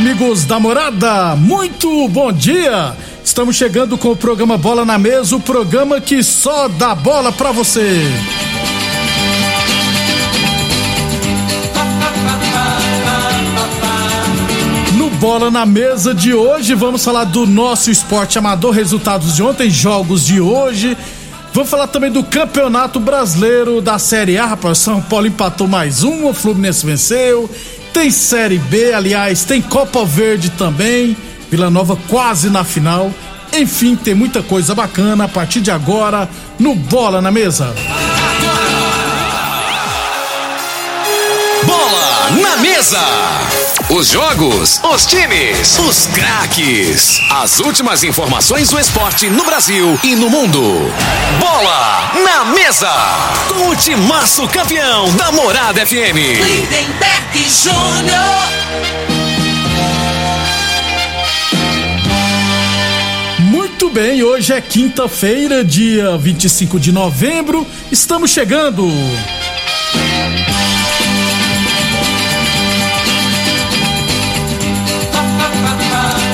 Amigos da morada, muito bom dia! Estamos chegando com o programa Bola na Mesa o programa que só dá bola pra você. No Bola na Mesa de hoje, vamos falar do nosso esporte amador, resultados de ontem, jogos de hoje. Vamos falar também do Campeonato Brasileiro da Série A, rapaz. São Paulo empatou mais um, o Fluminense venceu. Tem Série B, aliás, tem Copa Verde também. Vila Nova quase na final. Enfim, tem muita coisa bacana a partir de agora no Bola na Mesa. Na mesa. Os jogos, os times, os craques. As últimas informações do esporte no Brasil e no mundo. Bola na mesa. Com o timaço campeão da Morada FM. Lindenberg Júnior. Muito bem, hoje é quinta-feira, dia 25 de novembro. Estamos chegando.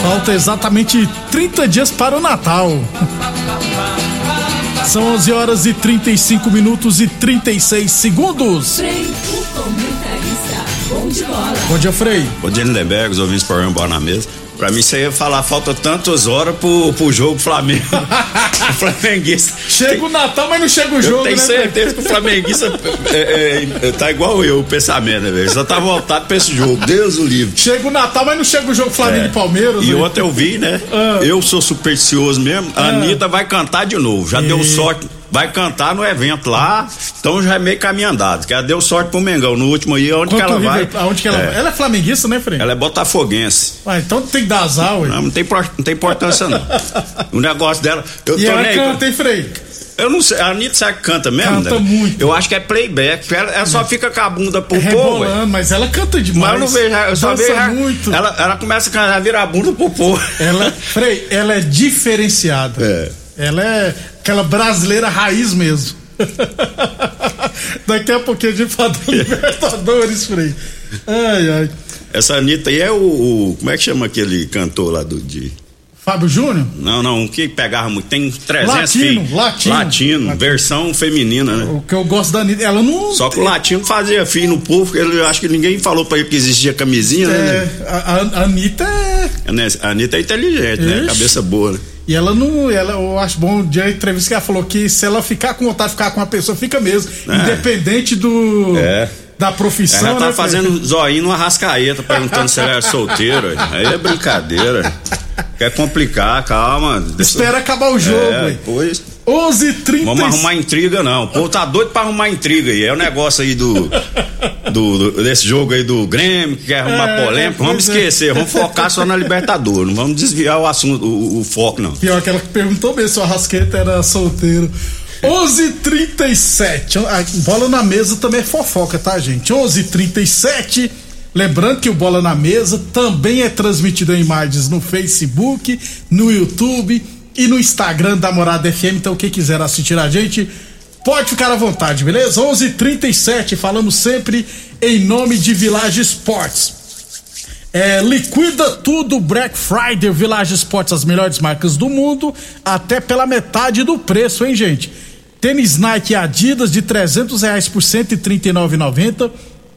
Falta exatamente 30 dias para o Natal. São 11 horas e 35 minutos e 36 segundos. Frei, o comentarista. Bom de bola. Bom dia, Frei. Bom dia, Lindenberg, os ouvintes do programa Bola na Mesa. Pra mim, você ia falar, falta tantas horas pro, pro jogo Flamengo. o flamenguista. Chega o Natal, mas não chega o jogo, eu tenho né? Certeza que o flamenguista é, é, tá igual eu, o pensamento, né, velho? Só tá voltado pra esse jogo. Deus o livre. Chega o Natal, mas não chega o jogo Flamengo e Palmeiras. E né? ontem eu vi, né? Ah. Eu sou supersticioso mesmo. A Anitta vai cantar de novo. Já deu E- sorte. Vai cantar no evento lá. Então já é meio caminho andado. Que ela deu sorte pro Mengão. No último aí, onde que Contra ela vai? Aonde que ela é, vai? Ela é flamenguista, né, Frei? ela é botafoguense. Ah, então tem que dar azar, ué. Não, não tem, não tem importância, não. O negócio dela. Eu E tô ela nem- canta, hein, Frei? Eu não sei, a Anitta sabe que canta mesmo? Canta né? muito. Eu acho que é playback. Ela, ela só fica com a bunda pro povo. ué. Rebolando, mas ela canta Mas demais. eu não vejo, eu só vejo. ela- muito. Ela, ela começa a cantar, vira a bunda pro povo. Ela, Frei, ela é diferenciada. É. Ela é aquela brasileira raiz mesmo. Daqui a pouquinho a gente fala da Libertadores, Frei. Ai, ai. Essa Anitta aí é o, o- Como é que chama aquele cantor lá do. De, Fábio Júnior? não, não, o que pegava muito. Tem 300 Latino, latino. Latino, Latino. versão feminina, né? O que eu gosto da Anitta, ela não. Só que o latino fazia filho no povo, porque ele, eu acho que ninguém falou pra ele que existia camisinha, né? É, a, a- a Anitta é. né? A Anitta é inteligente, né? Ixi. Cabeça boa, né? E ela não. Ela, eu acho bom de entrevista que ela falou que se ela ficar com vontade de ficar com uma pessoa, fica mesmo. É. Independente do. É. Da profissão. Ela tá né, fazendo Pedro? zoinho numa rascaeta, perguntando se ela é solteira. Aí é brincadeira. Quer complicar, calma. Espera acabar o jogo, é, pois. 11 30 Vamos arrumar intriga, não. O povo tá doido pra arrumar intriga aí. É o negócio aí do, do, do desse jogo aí do Grêmio, que quer arrumar é, polêmica. Vamos é. esquecer, vamos focar só na Libertadores. Não vamos desviar o assunto, o, o foco, não. Pior que ela perguntou mesmo se o Arrasqueta era solteiro. 11:37. Ah, bola na mesa também é fofoca, tá, gente? 11:37. Lembrando que o Bola na Mesa também é transmitido em imagens no Facebook, no YouTube e no Instagram da Morada FM. Então, quem quiser assistir a gente, pode ficar à vontade, beleza? 11:37. Falamos sempre em nome de Village Esportes. É, liquida tudo Black Friday, Village Sports, as melhores marcas do mundo, até pela metade do preço, hein, gente? Tênis Nike Adidas de 300 reais por 139,90.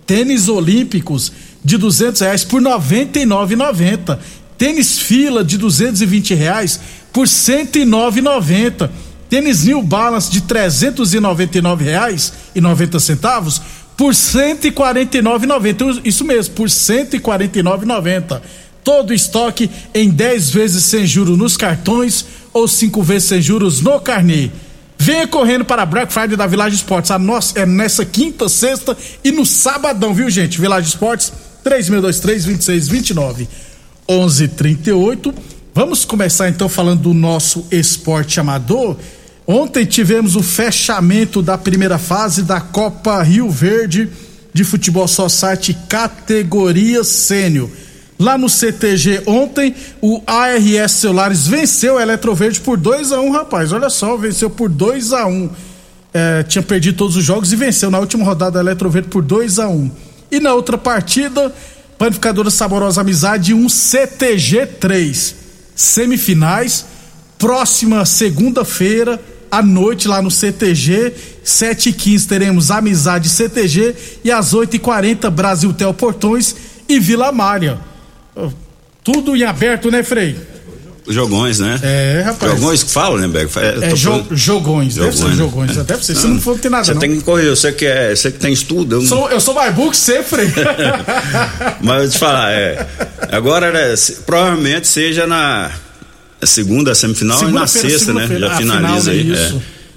Tênis Olímpicos de 200 reais por 99,90. Tênis Fila de 220 reais por 109,90. Tênis New Balance de 399 reais e 90 centavos por 149,90. Isso mesmo, por 149,90. Todo estoque em 10 vezes sem juros nos cartões ou 5 vezes sem juros no carnê. Venha correndo para a Black Friday da Village Esportes. A nossa é nessa quinta, sexta e no sabadão, viu, gente? Village Esportes 3623 2629 1138. Vamos começar então falando do nosso esporte amador. Ontem tivemos o fechamento da primeira fase da Copa Rio Verde de Futebol Society categoria sênior. Lá no CTG ontem, o ARS Celulares venceu o Eletroverde por 2 a 1 um, rapaz. Olha só, venceu por 2 a 1 um. é, Tinha perdido todos os jogos e venceu na última rodada a Eletroverde por 2 a 1 um. E na outra partida, Panificadora Saborosa Amizade 1 um CTG 3. Semifinais, próxima segunda-feira à noite lá no CTG, 7 e 15 teremos Amizade CTG e às 8 e 40 Brasil Tel Portões e Vila Mária. Tudo em aberto, né, Frei? Jogões, né? É, rapaz. Jogões que falam, né, Beco? É, jo falando... jogões, deve ser jogões. É. Deve ser, se não for, tem nada Você não. tem que correr, você que, é, você que tem estudo. Eu, sou, eu sou mais burro que você, Frei. Mas eu te falar, é, agora né, provavelmente seja na segunda semifinal segunda e na sexta, né? Já finaliza aí. É.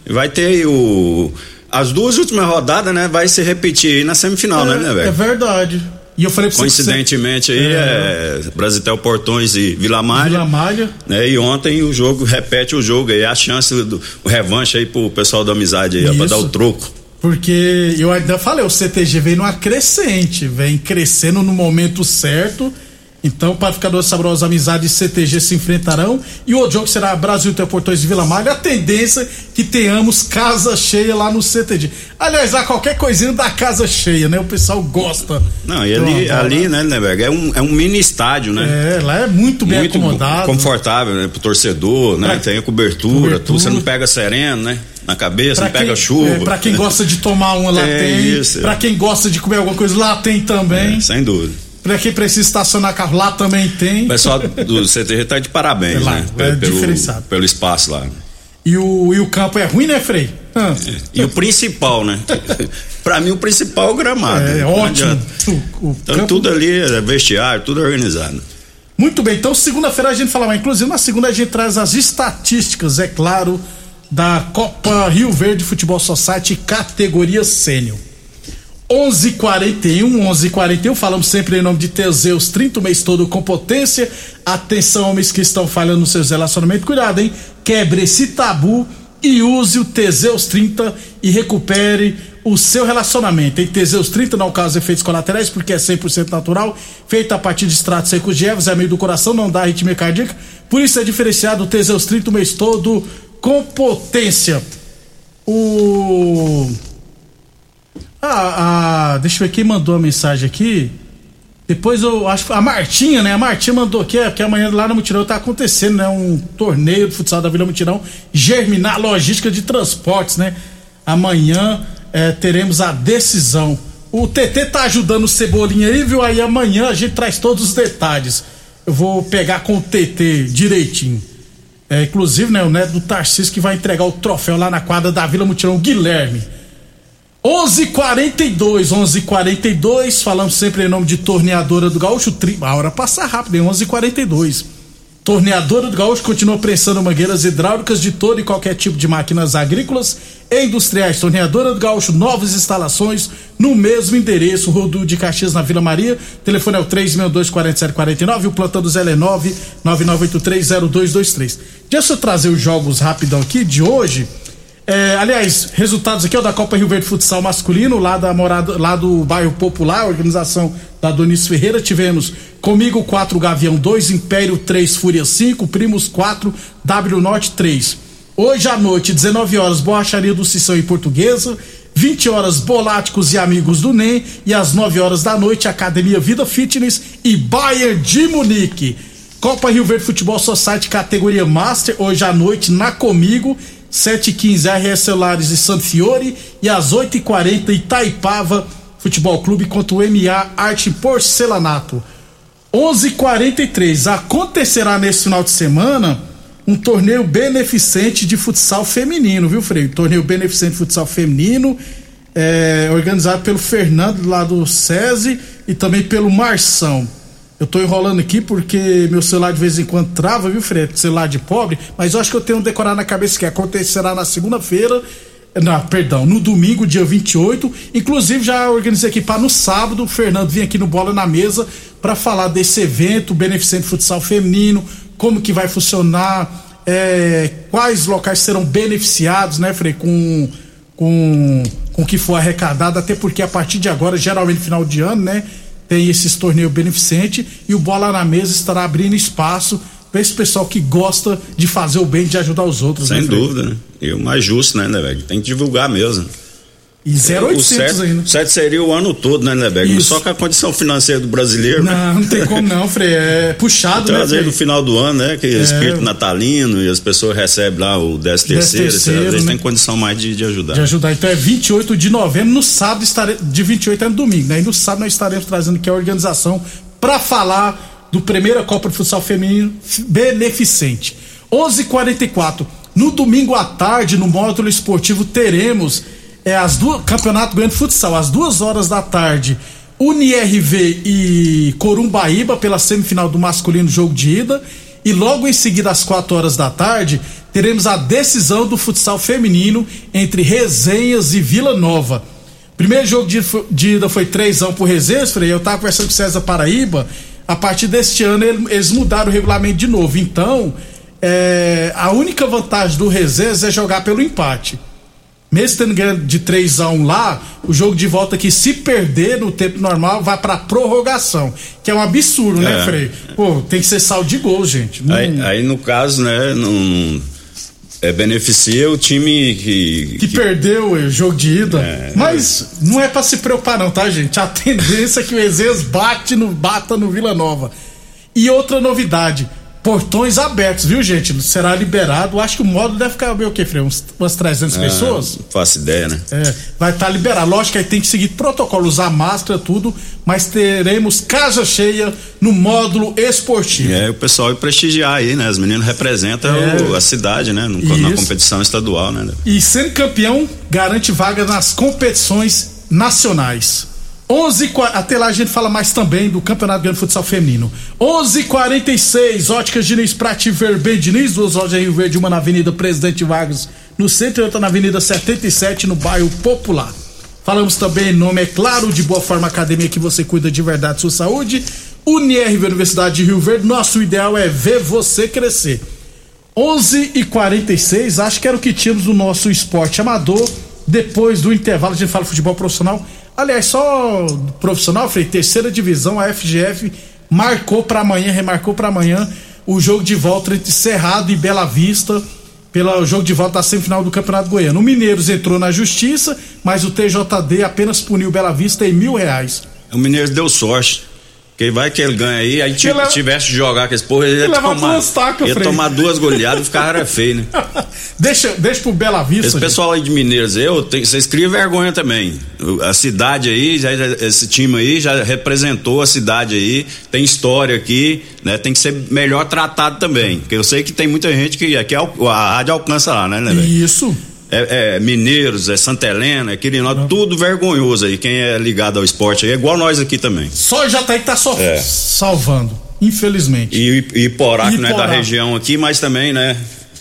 E vai ter aí o. As duas últimas rodadas, né? Vai se repetir aí na semifinal, é, né, né, velho? É verdade. E eu falei pra Coincidentemente você, aí é, é Brasitel Portões e Vila Malha. Vila Malha. Né, e ontem o jogo repete o jogo aí, a chance do o revanche aí pro pessoal da amizade aí, pra dar o troco. Porque eu ainda falei, o CTG vem numa crescente, vem crescendo no momento certo então, Panificador Saborosa Amizade e CTG se enfrentarão. E o outro jogo será Brasil Portões de Vila Malha. A tendência é que tenhamos casa cheia lá no CTG. Aliás, lá qualquer coisinha da casa cheia, né? O pessoal gosta. Não, e ali, então, ali né, Neberg, é um, é um mini estádio, né? É, lá é muito bem muito acomodado. Confortável, né? Pro torcedor, né? Tem a cobertura, cobertura. Tudo, você não pega sereno, né? na cabeça, pra não quem, pega chuva. É, pra quem gosta de tomar uma lá é tem. Isso, é. Pra quem gosta de comer alguma coisa lá tem também. É, sem dúvida. Pra quem precisa estacionar carro lá também tem. O pessoal do CTG tá de parabéns, é lá, né? É pelo, diferenciado. Pelo espaço lá. E o, e o campo é ruim, né, Frei? Ah. E o principal, né? pra mim, o principal é o gramado. É, ótimo. O, o então, campo... tudo ali, é vestiário, tudo organizado. Muito bem, então segunda-feira a gente fala mais. Inclusive, na segunda a gente traz as estatísticas, é claro, da Copa Rio Verde Futebol Society categoria sênior. 11:41, 11:41. Falamos sempre em nome de Teseus 30 o mês todo com potência. Atenção, homens que estão falhando nos seus relacionamentos. Cuidado, hein? Quebre esse tabu e use o Teseus 30 e recupere o seu relacionamento. Em Teseus 30 não causa efeitos colaterais porque é 100% natural, feito a partir de extratos secos de ervas, é meio do coração, não dá arritmia cardíaca. Por isso é diferenciado o Teseus 30 o mês todo com potência. O ah, ah, deixa eu ver quem mandou a mensagem aqui. Depois eu acho que a Martinha, né? A Martinha mandou aqui, é, que amanhã lá no Mutirão tá acontecendo, né? Um torneio de futsal da Vila Mutirão, Germinar Logística de Transportes, né? Amanhã é, teremos a decisão. O TT tá ajudando o Cebolinha aí, viu? Aí amanhã a gente traz todos os detalhes. Eu vou pegar com o TT direitinho. É, inclusive, né? O neto do Tarcísio que vai entregar o troféu lá na quadra da Vila Mutirão, Guilherme. 11:42, 11:42. Falamos sempre em nome de Torneadora do Gaúcho. A hora passa rápido, hein? 11:42. Torneadora do Gaúcho continua prensando mangueiras hidráulicas de todo e qualquer tipo de máquinas agrícolas e industriais. Torneadora do Gaúcho, novas instalações no mesmo endereço, Rodo de Caxias na Vila Maria. Telefone é o 3624749 e o plantão do Zé é 999830223. Deixa eu trazer os jogos rapidão aqui de hoje. É, aliás, resultados aqui ó, da Copa Rio Verde Futsal Masculino, lá, da morada, lá do bairro Popular, organização da Donis Ferreira. Tivemos comigo 4, Gavião 2, Império 3, Fúria 5, Primos 4, W Norte 3. Hoje à noite, 19 horas, Borracharia do Cissão e Portuguesa. 20 horas, Boláticos e Amigos do NEM. E às 9 horas da noite, Academia Vida Fitness e Bayern de Munique. Copa Rio Verde Futebol Society categoria Master, hoje à noite na Comigo, 7h15 RS Celulares e Santo Fiore e às 8h40 Itaipava Futebol Clube contra o MA Arte Porcelanato. 11:43 acontecerá nesse final de semana um torneio beneficente de futsal feminino, viu, Freio? Torneio beneficente de futsal feminino, é, organizado pelo Fernando lá do SESI e também pelo Marção. Eu tô enrolando aqui porque meu celular de vez em quando trava, viu, Fred? Celular de pobre, mas eu acho que eu tenho decorado na cabeça que acontecerá na segunda-feira. Não, perdão, no domingo, dia 28. Inclusive, já organizei aqui para no sábado, o Fernando vir aqui no Bola na Mesa para falar desse evento beneficente futsal feminino, como que vai funcionar, é, quais locais serão beneficiados, né, Frei, com, com, com o que for arrecadado, até porque a partir de agora, geralmente final de ano, né, tem esses torneios beneficentes e o Bola na Mesa estará abrindo espaço para esse pessoal que gosta de fazer o bem, de ajudar os outros. Sem né, dúvida, né? E o mais justo, né, né, velho? Tem que divulgar mesmo. E 0800 certo, ainda. certo seria o ano todo, né, Leberg? Só que a condição financeira do brasileiro. Não, né? não tem como não, Frei. É puxado, então, né? Às vezes no final do ano, né? Que é espírito natalino e as pessoas recebem lá o 13 terceiro, às vezes né? tem condição mais de, de ajudar. De ajudar. Então é 28 de novembro, no sábado estarei, de 28 é no domingo, né? E no sábado nós estaremos trazendo aqui a organização para falar do primeira Copa de Futsal Feminino beneficente. 11:44 no domingo à tarde, no módulo esportivo, teremos é, as duas, Campeonato Grande Futsal, às duas horas da tarde, UniRV e Corumbaíba pela semifinal do masculino jogo de ida. E logo em seguida, às 4 horas da tarde, teremos a decisão do futsal feminino entre Resenhas e Vila Nova. Primeiro jogo de, de ida foi 3x1 pro Resenhas, Frei. Eu tava conversando com o César Paraíba. A partir deste ano, eles mudaram o regulamento de novo. Então, é, a única vantagem do Resenhas é jogar pelo empate mesmo tendo ganho de 3 a 1 lá, o jogo de volta aqui, se perder no tempo normal, vai pra prorrogação. Que é um absurdo, né, é. né, Frei? Pô, tem que ser saldo de gol, gente. Não... Aí, aí, no caso, né, não. É, beneficia o time que, que, que... perdeu o jogo de ida. É, Mas não é para se preocupar, não, tá, gente? A tendência é que o Ezeias bate no, bata no Vila Nova. E outra novidade: portões abertos, viu, gente? Será liberado. Acho que o módulo deve ficar o quê, Freio? Uns, umas 300 ah, pessoas? Não faço ideia, né? É, vai estar tá liberado. Lógico que aí tem que seguir protocolo, usar máscara, tudo, mas teremos casa cheia no módulo esportivo. É, o pessoal vai prestigiar aí, né? Os meninos representam é, o, a cidade, né? No, na competição estadual, né? E sendo campeão, garante vaga nas competições nacionais. 11 até lá a gente fala mais também do Campeonato Grande Futsal Feminino. 11:46 Óticas Diniz Prati Verben Diniz, duas lojas Rio Verde, uma na Avenida Presidente Vargas, no centro e outra na Avenida 77, no bairro Popular. Falamos também em nome, é claro, de Boa Forma Academia que você cuida de verdade sua saúde. UniRV Universidade de Rio Verde, nosso ideal é ver você crescer. 11 e 46 acho que era o que tínhamos no nosso esporte amador. Depois do intervalo, a gente fala futebol profissional. Aliás, só profissional, Frei, terceira divisão, a FGF marcou para amanhã, remarcou para amanhã o jogo de volta entre Cerrado e Bela Vista, pelo jogo de volta da semifinal do Campeonato Goiano. O Mineiros entrou na justiça, mas o TJD apenas puniu Bela Vista em mil reais. O Mineiros deu sorte. Quem vai que ele ganha aí, aí ele tivesse de jogar com esse porra, ele ia tomar, duas tacas, ia tomar duas goleadas e ficar feio, né? deixa, deixa pro Bela Vista. Esse gente. pessoal aí de Mineiros, eu, vocês criam vergonha também. A cidade aí, já, esse time aí já representou a cidade aí, tem história aqui, né? Tem que ser melhor tratado também. Porque eu sei que tem muita gente que aqui a rádio alcança lá, né, né Isso é, é, Mineiros, é Santa Helena, é Quirinópolis, tudo vergonhoso aí. Quem é ligado ao esporte aí é igual nós aqui também. Só já tá aí que tá só é. salvando, infelizmente. E, e Iporá, que não é da região aqui, mas também, né?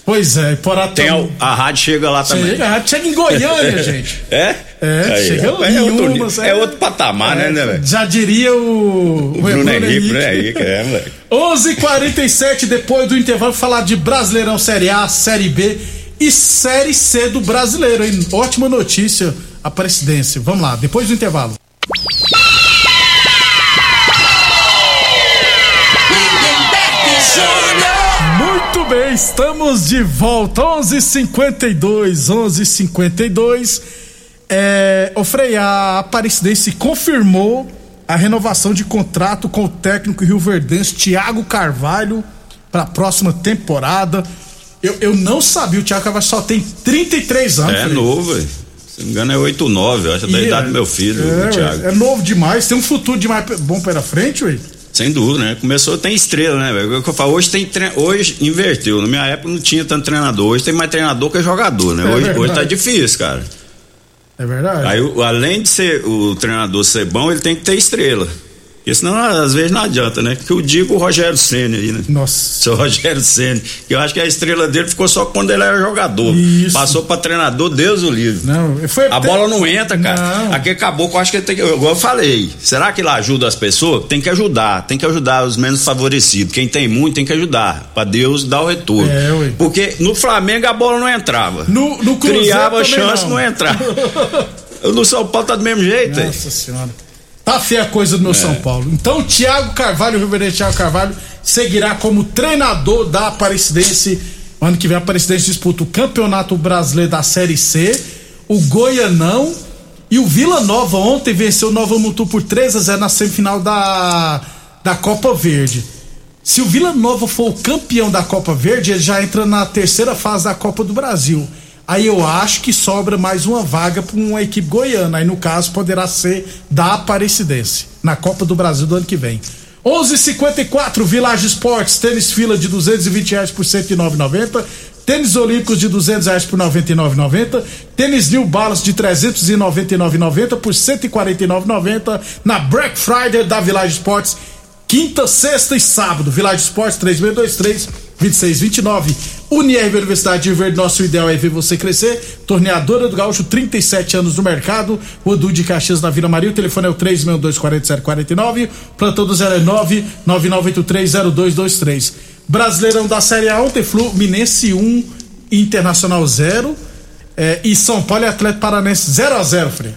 Pois é, Iporá tem. A, a rádio chega lá também. Chega, a rádio chega em Goiânia, gente. É? É, aí, chega é, é, outro, umas, é, é, outro patamar, né, é, né, velho? Já diria o. O Bruno Henrique, Bruno Henrique, é, moleque. 11:47 depois do intervalo, falar de Brasileirão Série A, Série B e Série C do brasileiro, hein? Ótima notícia a presidência. Vamos lá, depois do intervalo. Muito bem, Estamos de volta, 11:52, 11:52. É, o Frei, a Aparecidense confirmou a renovação de contrato com o técnico Rio Verdense Thiago Carvalho para a próxima temporada. Eu, eu não sabia, o Thiago Carvalho só tem 33 anos. É novo, velho. Se não me engano é 8, 9, acho, da idade do meu filho, é, Thiago. É novo demais, tem um futuro demais bom pela frente, ué. Sem dúvida, né? Começou, tem estrela, né, velho? O que eu falo, hoje tem tre... hoje inverteu. Na minha época não tinha tanto treinador. Hoje tem mais treinador que jogador, né? É hoje, hoje tá difícil, cara. É verdade. Aí, além de ser o treinador ser bom, ele tem que ter estrela. Porque senão, às vezes, não adianta, né? Que eu digo o Rogério Senna aí, né? Nossa. Seu Rogério Senna. Que eu acho que a estrela dele ficou só quando ele era jogador. Isso. Passou pra treinador, Deus o livre. Não, foi A bola não entra, cara. Não. Aqui acabou eu acho que ele tem que. Igual eu falei. Será que ele ajuda as pessoas? Tem que ajudar. Tem que ajudar os menos favorecidos. Quem tem muito tem que ajudar. Pra Deus dar o retorno. É, ué. Porque no Flamengo a bola não entrava. No, no Cruzeiro Criava chance, não, não entrava. no São Paulo tá do mesmo jeito. Nossa senhora. Tá feia a coisa do meu é. São Paulo. Então, o Thiago Carvalho, o reverendo Thiago Carvalho, seguirá como treinador da Aparecidense. Ano que vem, a Aparecidense disputa o Campeonato Brasileiro da Série C, o Goianão e o Vila Nova. Ontem venceu o Nova Mutu por 3 a 0 na semifinal da, da Copa Verde. Se o Vila Nova for o campeão da Copa Verde, ele já entra na terceira fase da Copa do Brasil. Aí eu acho que sobra mais uma vaga para uma equipe goiana. Aí no caso poderá ser da Aparecidense na Copa do Brasil do ano que vem. 11:54 Village Esportes, tênis fila de 220 reais por 109,90. Tênis Olímpicos de 200 reais por 99,90. Tênis New Balance de 399,90 por 149,90 na Black Friday da Village Esportes. Quinta, sexta e sábado. Village Esportes 3623 2629. Unirv Universidade de Verde, nosso ideal é ver você crescer. Torneadora do Gaúcho, 37 anos no mercado. O de Caxias na Vila Maria. O telefone é o 3624749. Plantão do 09 99830223. Brasileirão da Série A ontem, Fluminense 1, Internacional 0. É, e São Paulo e Atlético Paranense 0 a 0 Frei.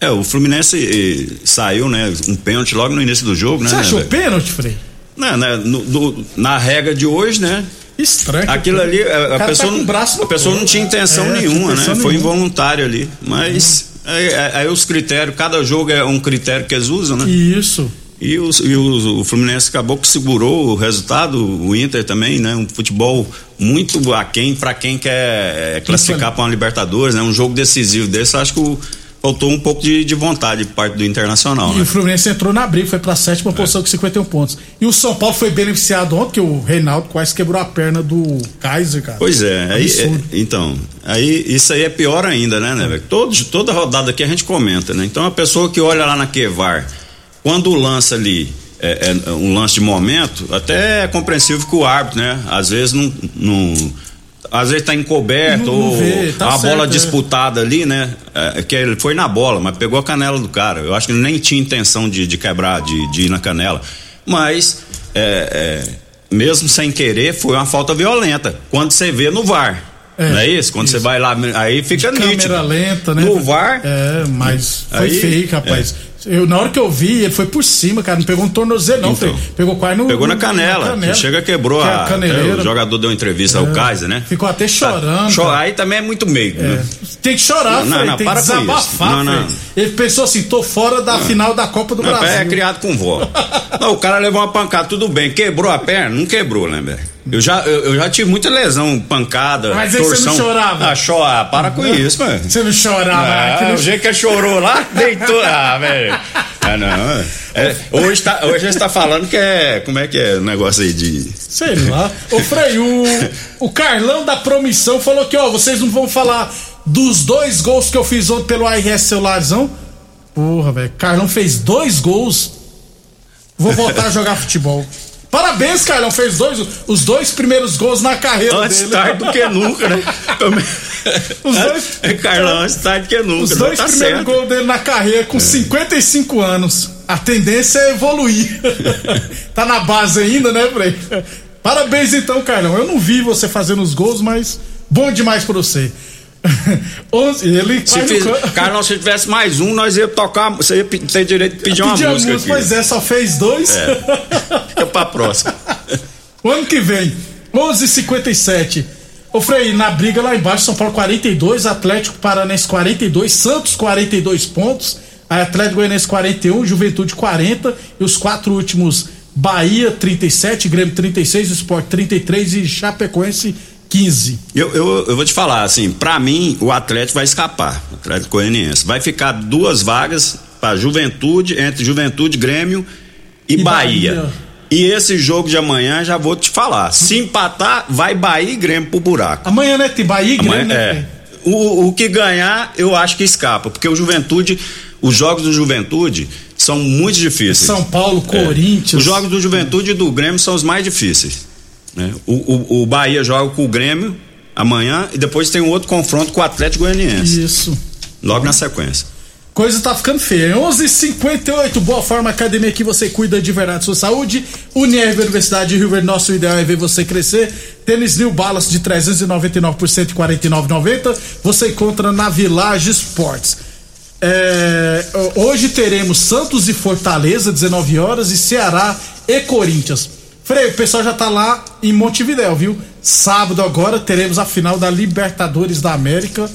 É, o Fluminense eh, saiu, né? Um pênalti logo no início do jogo, né? Você achou né, pênalti, Frei? Não, né, no, no, na regra de hoje, né? Estranho. Aquilo ali, a, a tá pessoa, tá a pessoa não tinha intenção é, nenhuma, né? Foi involuntário ali. Mas hum. aí, aí, os critérios, cada jogo é um critério que eles usam, né? Isso. E, o, e o, o, Fluminense acabou que segurou o resultado, o Inter também, né? Um futebol muito aquém para quem quer é, classificar para uma Libertadores, né? Um jogo decisivo desse, acho que o faltou um pouco de, de vontade de parte do Internacional. E né? o Fluminense entrou na briga, foi para a sétima é. posição com 51 pontos. E o São Paulo foi beneficiado ontem, que o Reinaldo quase quebrou a perna do Kaiser, cara. Pois é, aí, é então, aí isso aí é pior ainda, né, né? Todo, toda rodada aqui a gente comenta, né? Então a pessoa que olha lá na Quevar, quando lança ali é, é, um lance de momento, até é compreensível que o árbitro, né? Às vezes não, não às vezes tá encoberto, não, não ou tá a certo, bola é. disputada ali, né? É, que ele foi na bola, mas pegou a canela do cara. Eu acho que ele nem tinha intenção de, de quebrar, de, de ir na canela. Mas, é, é, mesmo sem querer, foi uma falta violenta. Quando você vê no VAR. É, não é isso? Quando isso. você vai lá, aí fica de nítido. Câmera lenta, né? No VAR. É, mas foi aí, feio, rapaz. É. Eu, na hora que eu vi, ele foi por cima, cara. Não pegou um tornozelo, não. Então, pegou quase no. Pegou na canela. Na canela. Chega quebrou que a. É, o jogador deu uma entrevista é, ao Kaiser, né? Ficou até chorando. Tá, aí também é muito meio. Né? Tem que chorar, não, não, tem para que desabafar. Não, não. Ele pensou assim: tô fora da final da Copa do Brasil. É criado com vó. não, o cara levou uma pancada, tudo bem. Quebrou a perna? Não quebrou, né, velho? Eu já, eu, eu, já tive muita lesão, pancada, Mas torção. Mas você não chorava? Ah, chora, para com isso, mano. Você não chorava? Ah, não... O jeito que chorou lá, deitou. Ah, velho. Ah, não. É, hoje, tá, hoje está falando que é. Como é que é o negócio aí de. Sei lá. Ô, Frei, o, o Carlão da Promissão falou que, ó, vocês não vão falar dos dois gols que eu fiz ontem pelo ARS Celularzão. Porra, velho. Carlão fez dois gols. Vou voltar a jogar futebol. Parabéns, Carlão. Fez dois, os dois primeiros gols na carreira antes dele. tarde do que nunca, né? os dois, é, Carlão, antes tarde do que nunca. Os dois tá primeiros gols dele na carreira com é. 55 anos. A tendência é evoluir. tá na base ainda, né, Frei? Parabéns então, Carlão. Eu não vi você fazendo os gols, mas bom demais pra você. ele se fiz, Carlos, se tivesse mais um, nós ia tocar. Você ia ter direito de pedir uma música. música aqui. Pois é, só fez dois. É. Fica pra próxima. o ano que vem. 11:57. Ô Frei, na briga lá embaixo, São Paulo 42, Atlético Paranense 42, Santos 42 pontos, Atlético Goianiense 41, Juventude 40 e os quatro últimos Bahia 37, Grêmio 36, Sport 33 e Chapecoense 15. Eu, eu, eu vou te falar, assim, para mim o Atlético vai escapar, o Atlético Goianiense. Vai ficar duas vagas para Juventude, entre Juventude, Grêmio e, e Bahia. Bahia. E esse jogo de amanhã, já vou te falar. Se empatar, vai Bahia e Grêmio pro buraco. Amanhã, né? Tem Bahia e Grêmio, amanhã, né? É. O, o que ganhar, eu acho que escapa, porque o Juventude, os jogos do Juventude são muito difíceis. São Paulo, é. Corinthians. É. Os jogos do Juventude e do Grêmio são os mais difíceis. Né? O, o, o Bahia joga com o Grêmio amanhã e depois tem um outro confronto com o Atlético Goianiense. Isso. Logo na sequência. Coisa tá ficando feia. 11:58 Boa Forma Academia que você cuida de verdade sua saúde. Unirv Universidade de Rio Verde, nosso ideal é ver você crescer. Tênis New Balance de 399 por 149,90. Você encontra na Village Sports. É, hoje teremos Santos e Fortaleza, 19 horas, e Ceará e Corinthians. Frei, o pessoal já tá lá em Montevidéu, viu? Sábado agora teremos a final da Libertadores da América,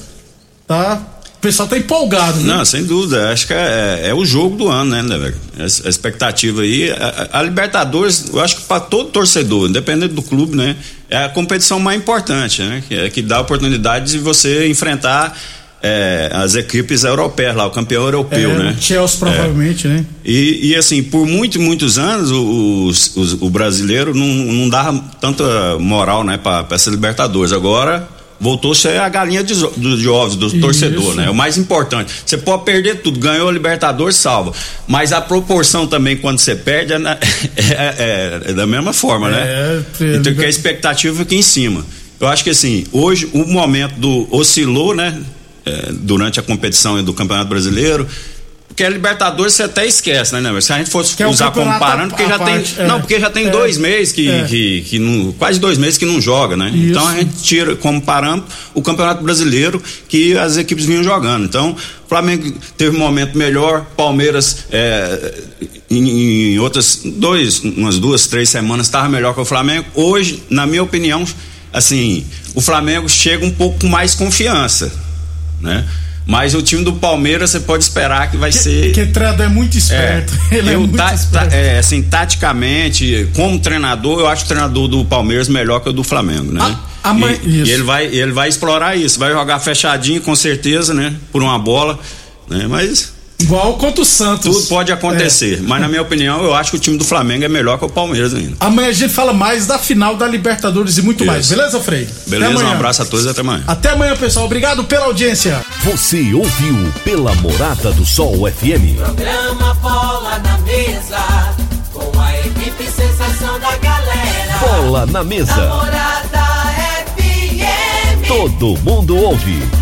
tá? pessoal tá empolgado, né? Não, sem dúvida. Acho que é, é o jogo do ano, né, né a, a expectativa aí. A, a, Libertadores, eu acho que para todo torcedor, independente do clube, né? É a competição mais importante, né? Que, é, que dá a oportunidade de você enfrentar é, as equipes europeias lá, o campeão europeu, é, né? Chelsea provavelmente, é. né? E, e, assim, por muitos, muitos anos os, os, o brasileiro não, não dava tanta moral, né, para essa Libertadores. Agora voltou a ser a galinha de, de, de ovos do Isso. torcedor, né? É o mais importante. Você pode perder tudo, ganhou o Libertadores, salva. Mas a proporção também, quando você perde, é, na, é, é, é da mesma forma, né? É, então que a expectativa aqui em cima. Eu acho que assim, hoje o momento do oscilou, né? É, durante a competição do Campeonato Brasileiro, porque a Libertadores você até esquece, né, né? Se a gente fosse que usar é comparando, porque já parte, tem. É, não, porque já tem é, dois meses que, é. que, que não, quase dois meses que não joga, né? Isso. Então a gente tira como parâmetro o Campeonato Brasileiro que as equipes vinham jogando. Então, o Flamengo teve um momento melhor, Palmeiras é, em, em, outras dois, umas duas, três semanas estava melhor que o Flamengo. Hoje, na minha opinião, assim, o Flamengo chega um pouco com mais confiança, né? Mas o time do Palmeiras você pode esperar que vai que, ser. Que treinador é muito esperto. É, Ele é muito ta, esperto. Ta, é, assim, taticamente, como treinador, eu acho o treinador do Palmeiras melhor que o do Flamengo, né? A, a mãe, e, e, ele vai, ele vai explorar isso, vai jogar fechadinho com certeza, né? Por uma bola, né? Mas Igual contra o Santos. Tudo pode acontecer, é. mas na minha opinião, eu acho que o time do Flamengo é melhor que o Palmeiras ainda. Amanhã a gente fala mais da final da Libertadores e muito Isso. mais. Beleza, Frei? Beleza, um abraço a todos e até amanhã. Até amanhã, pessoal. Obrigado pela audiência. Você ouviu pela Morada do Sol FM. Programa Bola na Mesa, com a equipe sensação da galera. Bola na Mesa. Morada FM. Todo mundo ouve